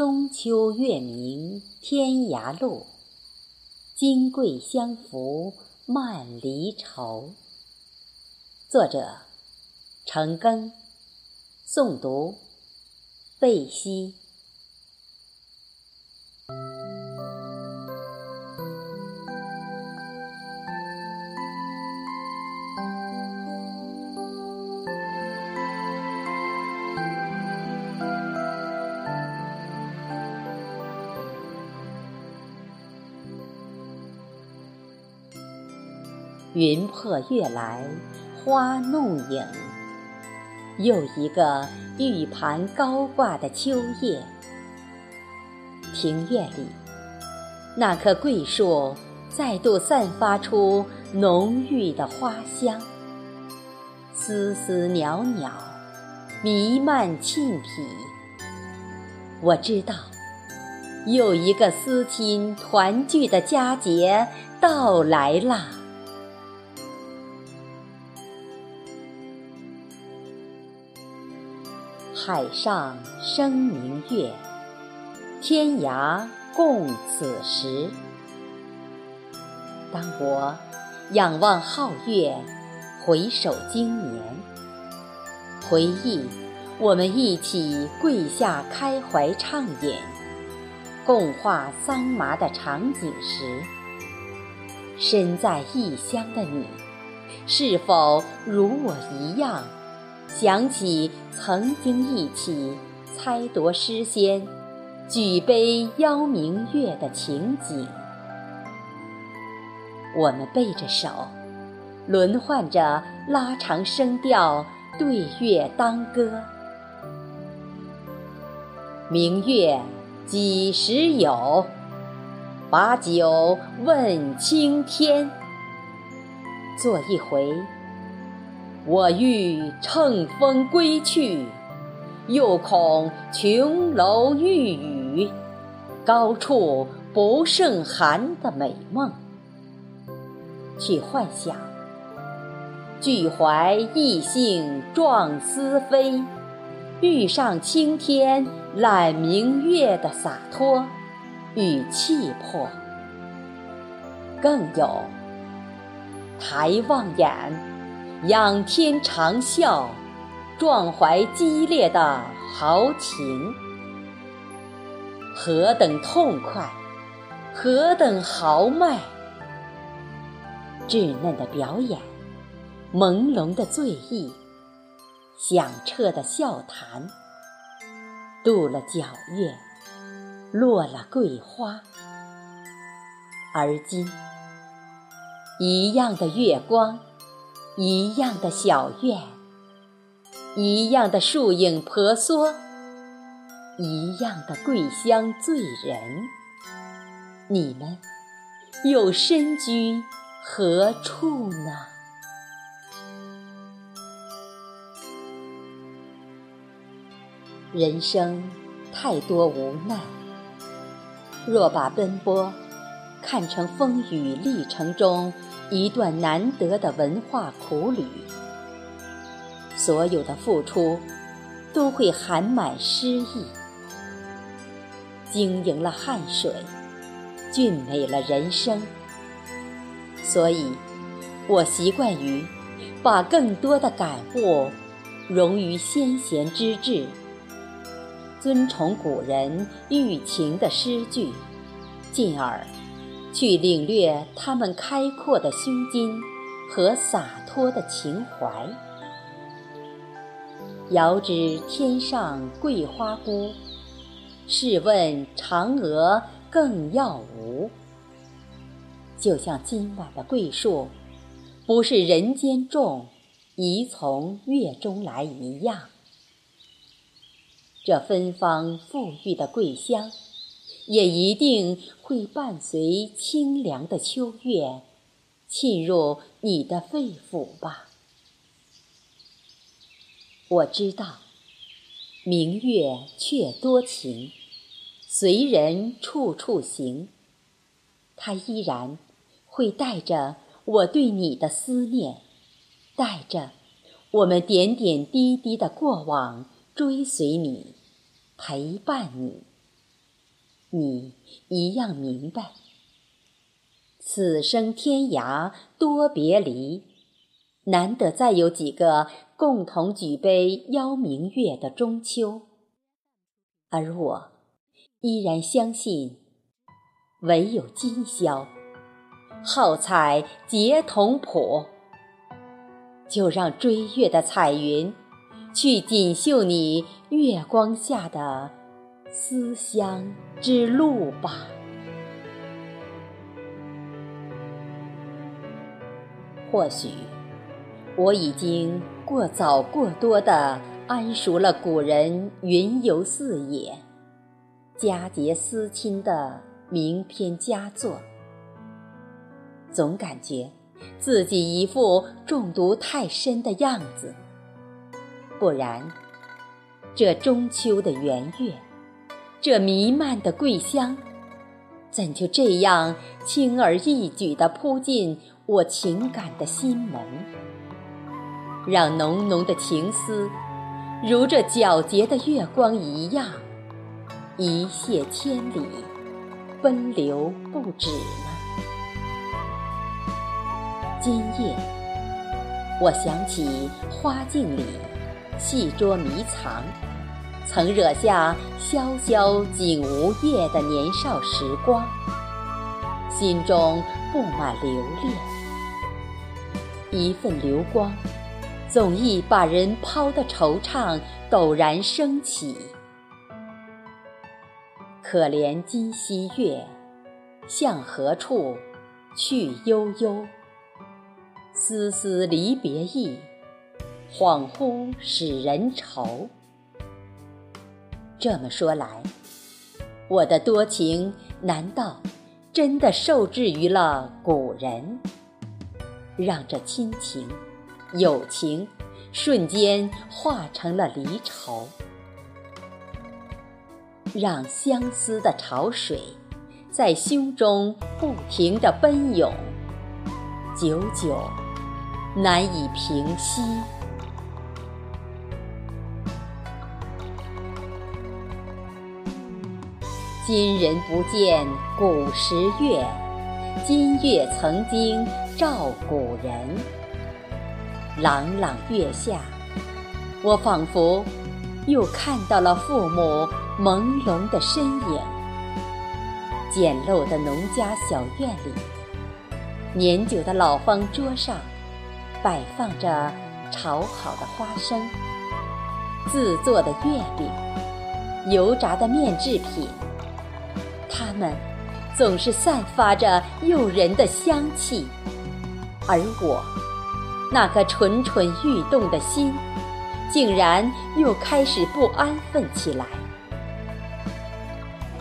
中秋月明天涯路，金桂相扶慢离愁。作者：程庚，诵读：贝西。云破月来花弄影，又一个玉盘高挂的秋夜。庭院里，那棵桂树再度散发出浓郁的花香，丝丝袅袅，弥漫沁脾。我知道，又一个思亲团聚的佳节到来了。海上生明月，天涯共此时。当我仰望皓月，回首经年，回忆我们一起跪下开怀畅饮，共话桑麻的场景时，身在异乡的你，是否如我一样？想起曾经一起猜夺诗仙，举杯邀明月的情景，我们背着手，轮换着拉长声调对月当歌。明月几时有？把酒问青天。做一回。我欲乘风归去，又恐琼楼玉宇，高处不胜寒的美梦。去幻想，俱怀逸兴壮思飞，欲上青天揽明月的洒脱与气魄。更有抬望眼。仰天长啸，壮怀激烈的豪情，何等痛快，何等豪迈！稚嫩的表演，朦胧的醉意，响彻的笑谈，渡了皎月，落了桂花。而今，一样的月光。一样的小院，一样的树影婆娑，一样的桂香醉人。你们又身居何处呢？人生太多无奈，若把奔波看成风雨历程中。一段难得的文化苦旅，所有的付出都会含满诗意，经营了汗水，俊美了人生。所以，我习惯于把更多的感悟融于先贤之志，尊崇古人寓情的诗句，进而。去领略他们开阔的胸襟和洒脱的情怀。遥知天上桂花孤，试问嫦娥更要无？就像今晚的桂树，不是人间种，宜从月中来一样。这芬芳馥郁的桂香。也一定会伴随清凉的秋月，沁入你的肺腑吧。我知道，明月却多情，随人处处行。它依然会带着我对你的思念，带着我们点点滴滴的过往，追随你，陪伴你。你一样明白。此生天涯多别离，难得再有几个共同举杯邀明月的中秋。而我依然相信，唯有今宵，好彩结同谱。就让追月的彩云，去锦绣你月光下的思乡之路吧。或许我已经过早过多的谙熟了古人云游四野、佳节思亲的名篇佳作，总感觉自己一副中毒太深的样子。不然，这中秋的圆月，这弥漫的桂香，怎就这样轻而易举地扑进？我情感的心门，让浓浓的情思，如这皎洁的月光一样，一泻千里，奔流不止呢。今夜，我想起花镜里戏捉迷藏，曾惹下潇潇竟无叶的年少时光，心中布满留恋。一份流光，总易把人抛的惆怅陡然升起。可怜今夕月，向何处去悠悠？丝丝离别意，恍惚使人愁。这么说来，我的多情难道真的受制于了古人？让这亲情、友情瞬间化成了离愁，让相思的潮水在胸中不停地奔涌，久久难以平息。今人不见古时月，今月曾经。照古人，朗朗月下，我仿佛又看到了父母朦胧的身影。简陋的农家小院里，年久的老方桌上，摆放着炒好的花生、自做的月饼、油炸的面制品，它们总是散发着诱人的香气。而我，那颗蠢蠢欲动的心，竟然又开始不安分起来。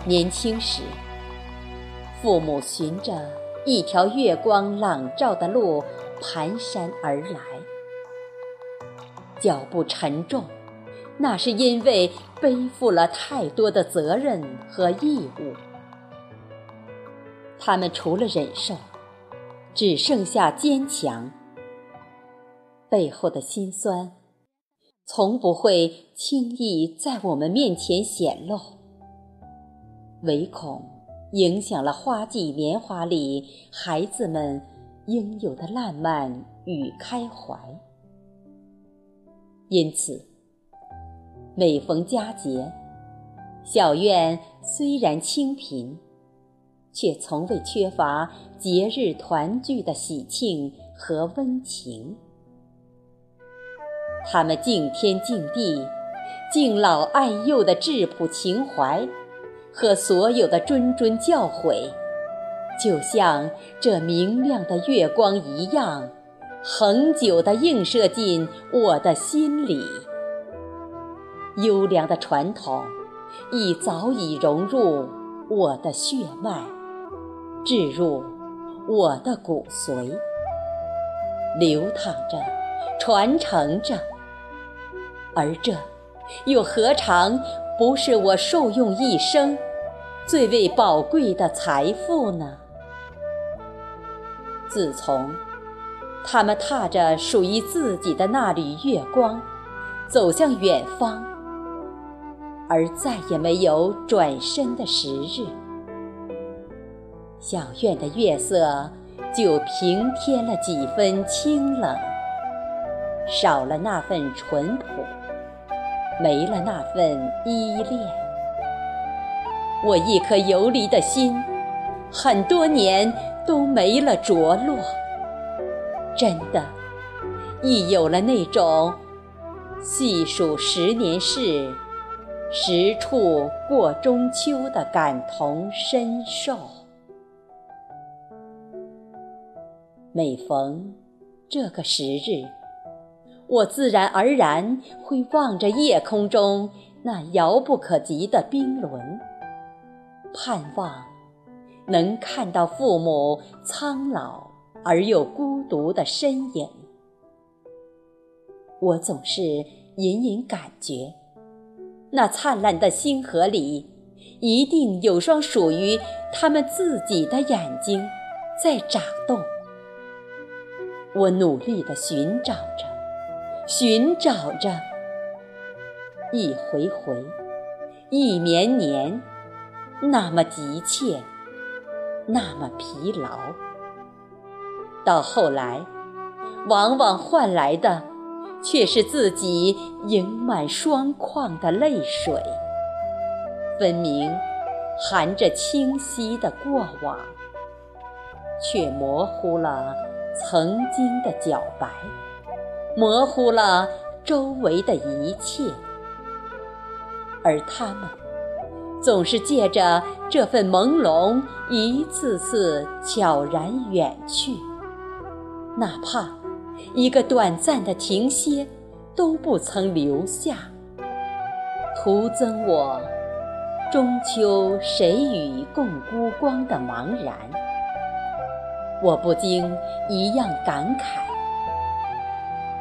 年轻时，父母循着一条月光朗照的路蹒跚而来，脚步沉重，那是因为背负了太多的责任和义务。他们除了忍受。只剩下坚强，背后的辛酸，从不会轻易在我们面前显露，唯恐影响了花季年华里孩子们应有的烂漫与开怀。因此，每逢佳节，小院虽然清贫。却从未缺乏节日团聚的喜庆和温情。他们敬天敬地、敬老爱幼的质朴情怀和所有的谆谆教诲，就像这明亮的月光一样，恒久地映射进我的心里。优良的传统已早已融入我的血脉。置入我的骨髓，流淌着，传承着，而这又何尝不是我受用一生最为宝贵的财富呢？自从他们踏着属于自己的那缕月光，走向远方，而再也没有转身的时日。小院的月色就平添了几分清冷，少了那份淳朴，没了那份依恋。我一颗游离的心，很多年都没了着落。真的，亦有了那种细数十年事，十处过中秋的感同身受。每逢这个时日，我自然而然会望着夜空中那遥不可及的冰轮，盼望能看到父母苍老。而又孤独的身影，我总是隐隐感觉，那灿烂的星河里，一定有双属于他们自己的眼睛在眨动。我努力地寻找着，寻找着，一回回，一年年，那么急切，那么疲劳。到后来，往往换来的却是自己盈满双眶的泪水，分明含着清晰的过往，却模糊了曾经的皎白，模糊了周围的一切，而他们总是借着这份朦胧，一次次悄然远去。哪怕一个短暂的停歇都不曾留下，徒增我中秋谁与共孤光的茫然。我不禁一样感慨：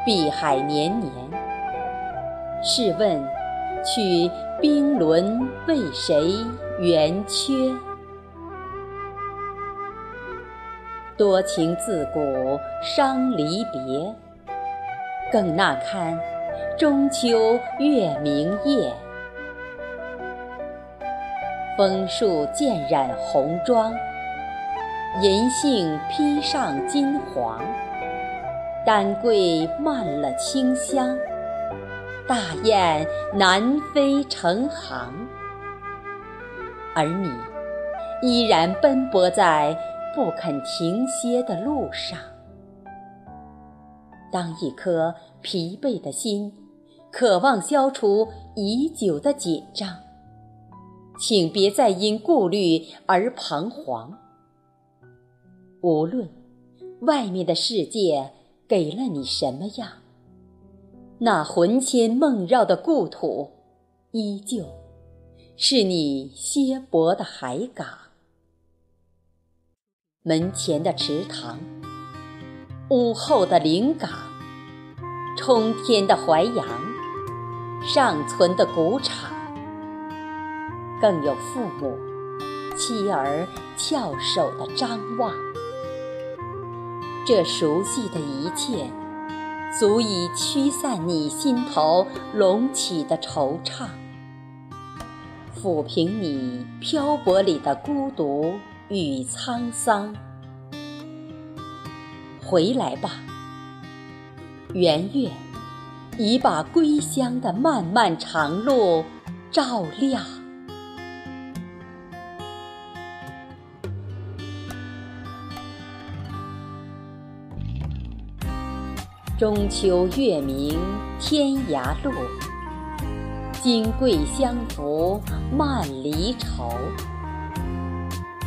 碧海年年，试问取冰轮为谁圆缺？多情自古伤离别，更那堪中秋月明夜。枫树渐染红妆，银杏披上金黄。丹桂漫了清香，大雁南飞成行。而你依然奔波在。不肯停歇的路上，当一颗疲惫的心渴望消除已久的紧张，请别再因顾虑而彷徨。无论外面的世界给了你什么样，那魂牵梦绕的故土，依旧是你歇泊的海港。门前的池塘，屋后的灵港，冲天的淮阳，尚存的谷场，更有父母、妻儿翘首的张望。这熟悉的一切，足以驱散你心头隆起的惆怅，抚平你漂泊里的孤独。与沧桑，回来吧，圆月已把归乡的漫漫长路照亮。中秋月明天涯路，金桂相扶慢离愁。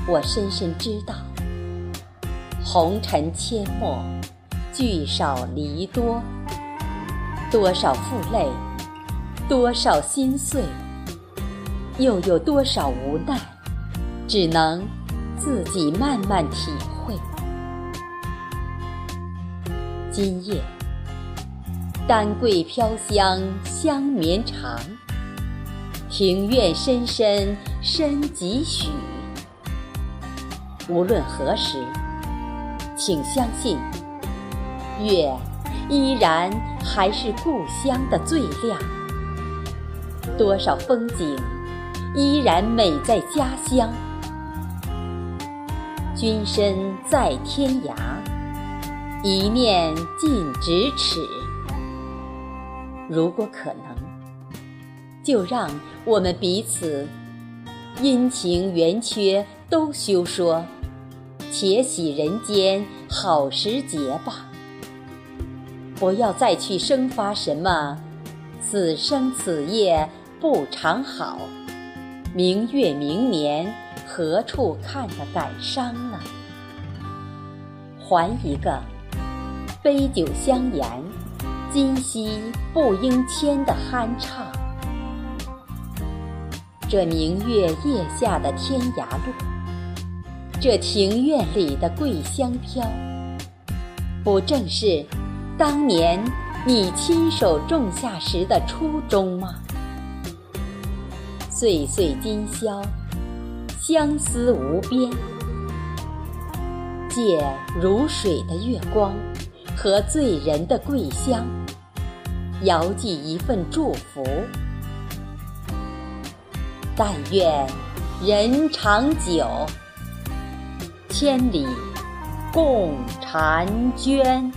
我深深知道，红尘阡陌，聚少离多，多少负累，多少心碎，又有多少无奈，只能自己慢慢体会。今夜，丹桂飘香香绵长，庭院深深深几许。无论何时，请相信，月依然还是故乡的最亮。多少风景依然美在家乡。君身在天涯，一念近咫尺。如果可能，就让我们彼此阴晴圆缺都休说，且喜人间好时节吧。不要再去生发什么“此生此夜不长好，明月明年何处看”的感伤了。还一个“杯酒相言，今夕不应牵”的酣畅。这明月夜下的天涯路，这庭院里的桂香飘，不正是？当年你亲手种下时的初衷吗？岁岁今宵，相思无边。借如水的月光和醉人的桂香，遥寄一份祝福。但愿人长久，千里共婵娟。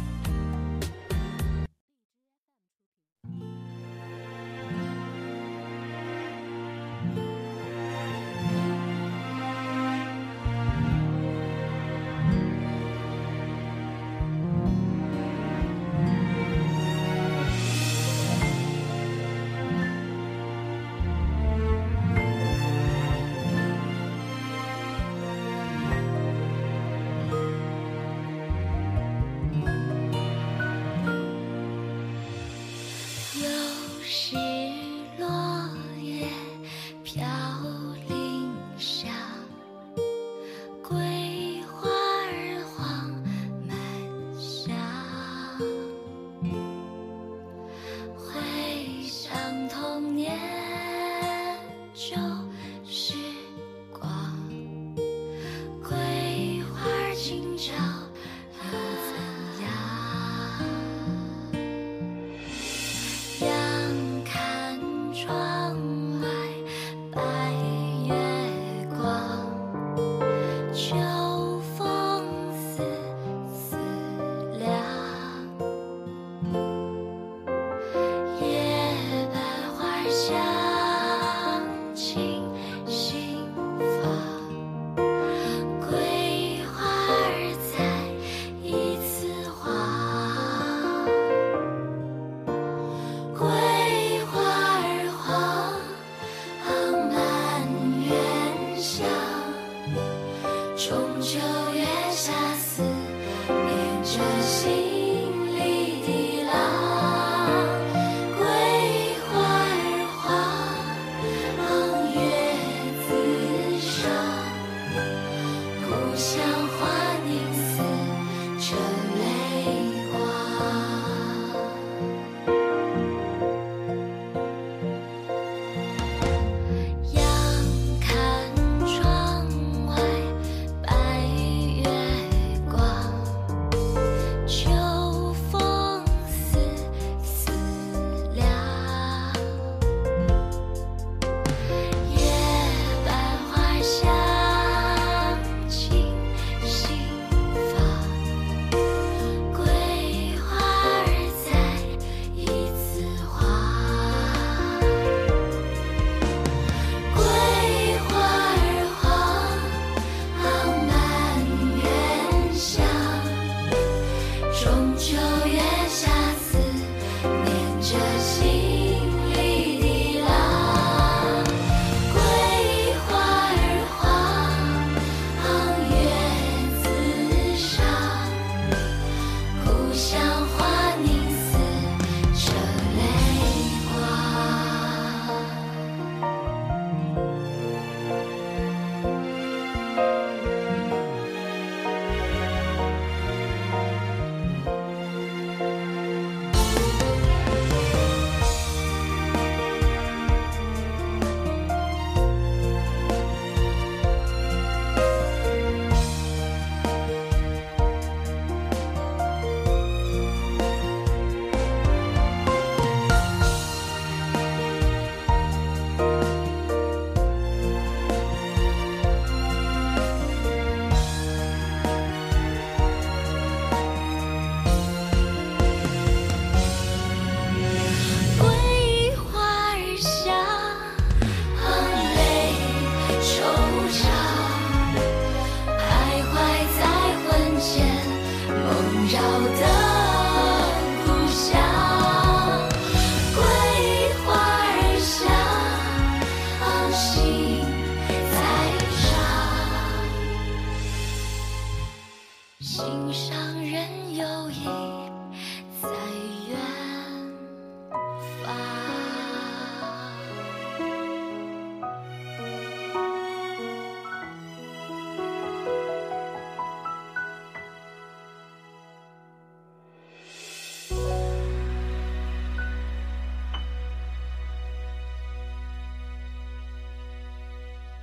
扰的